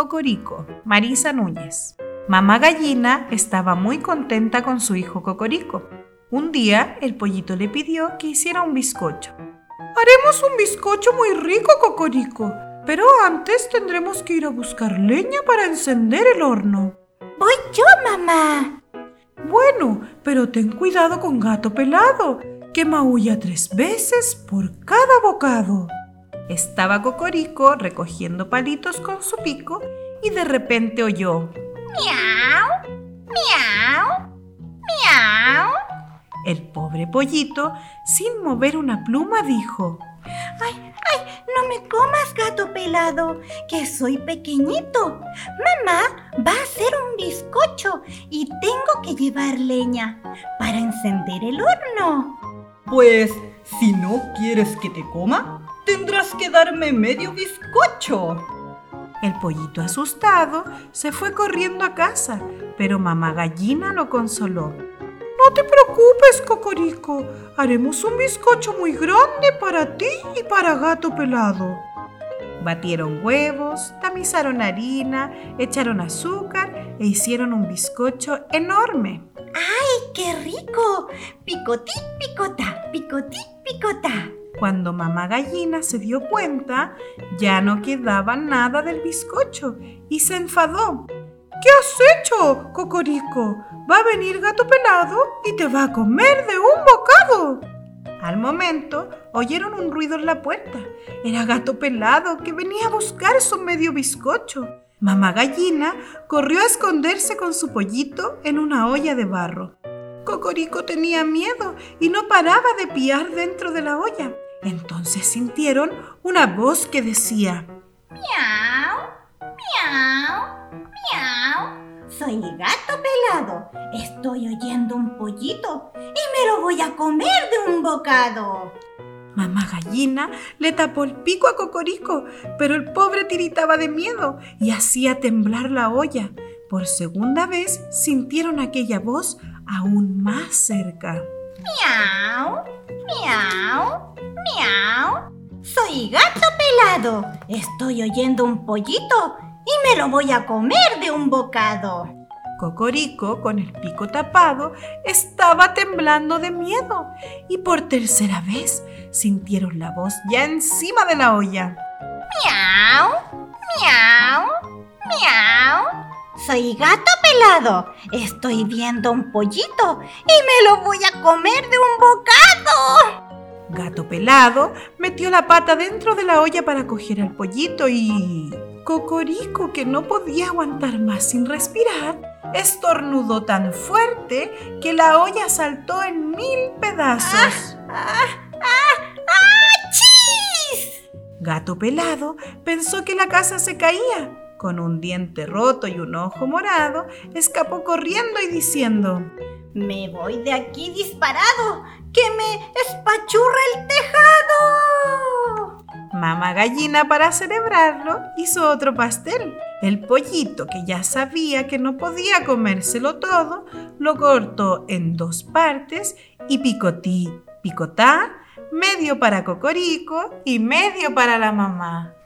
Cocorico, Marisa Núñez. Mamá gallina estaba muy contenta con su hijo Cocorico. Un día el pollito le pidió que hiciera un bizcocho. Haremos un bizcocho muy rico, Cocorico, pero antes tendremos que ir a buscar leña para encender el horno. Voy yo, mamá. Bueno, pero ten cuidado con gato pelado, que maulla tres veces por cada bocado. Estaba Cocorico recogiendo palitos con su pico y de repente oyó Miau, miau, miau. El pobre pollito, sin mover una pluma, dijo ¡Ay, ay! No me comas, gato pelado, que soy pequeñito. Mamá va a hacer un bizcocho y tengo que llevar leña para encender el horno. Pues, si no quieres que te coma, tendrás que darme medio bizcocho. El pollito asustado se fue corriendo a casa, pero mamá gallina lo consoló. No te preocupes, Cocorico. Haremos un bizcocho muy grande para ti y para gato pelado. Batieron huevos, tamizaron harina, echaron azúcar e hicieron un bizcocho enorme. ¡Ay, qué rico! Picotí, picota, picotí, picota. Cuando mamá gallina se dio cuenta, ya no quedaba nada del bizcocho y se enfadó. ¿Qué has hecho, Cocorico? Va a venir gato pelado y te va a comer de un bocado. Al momento oyeron un ruido en la puerta. Era gato pelado que venía a buscar su medio bizcocho. Mamá gallina corrió a esconderse con su pollito en una olla de barro. Cocorico tenía miedo y no paraba de piar dentro de la olla. Entonces sintieron una voz que decía, Miau, miau, miau. Soy gato pelado. Estoy oyendo un pollito y me lo voy a comer de un bocado. Mamá gallina le tapó el pico a Cocorico, pero el pobre tiritaba de miedo y hacía temblar la olla. Por segunda vez sintieron aquella voz aún más cerca. Miau, miau, miau. Soy gato pelado. Estoy oyendo un pollito y me lo voy a comer de un bocado. Cocorico, con el pico tapado, estaba temblando de miedo y por tercera vez sintieron la voz ya encima de la olla. Miau, miau, miau. Soy gato pelado. Estoy viendo un pollito y me lo voy a comer de un bocado. Gato pelado metió la pata dentro de la olla para coger al pollito y... Cocorico, que no podía aguantar más sin respirar, estornudó tan fuerte que la olla saltó en mil pedazos. ¡Ah, ah, ah! ¡Chis! Gato pelado pensó que la casa se caía. Con un diente roto y un ojo morado, escapó corriendo y diciendo, Me voy de aquí disparado, que me espachurra el tejado. Mamá gallina para celebrarlo hizo otro pastel. El pollito, que ya sabía que no podía comérselo todo, lo cortó en dos partes y picotí, picotá, medio para Cocorico y medio para la mamá.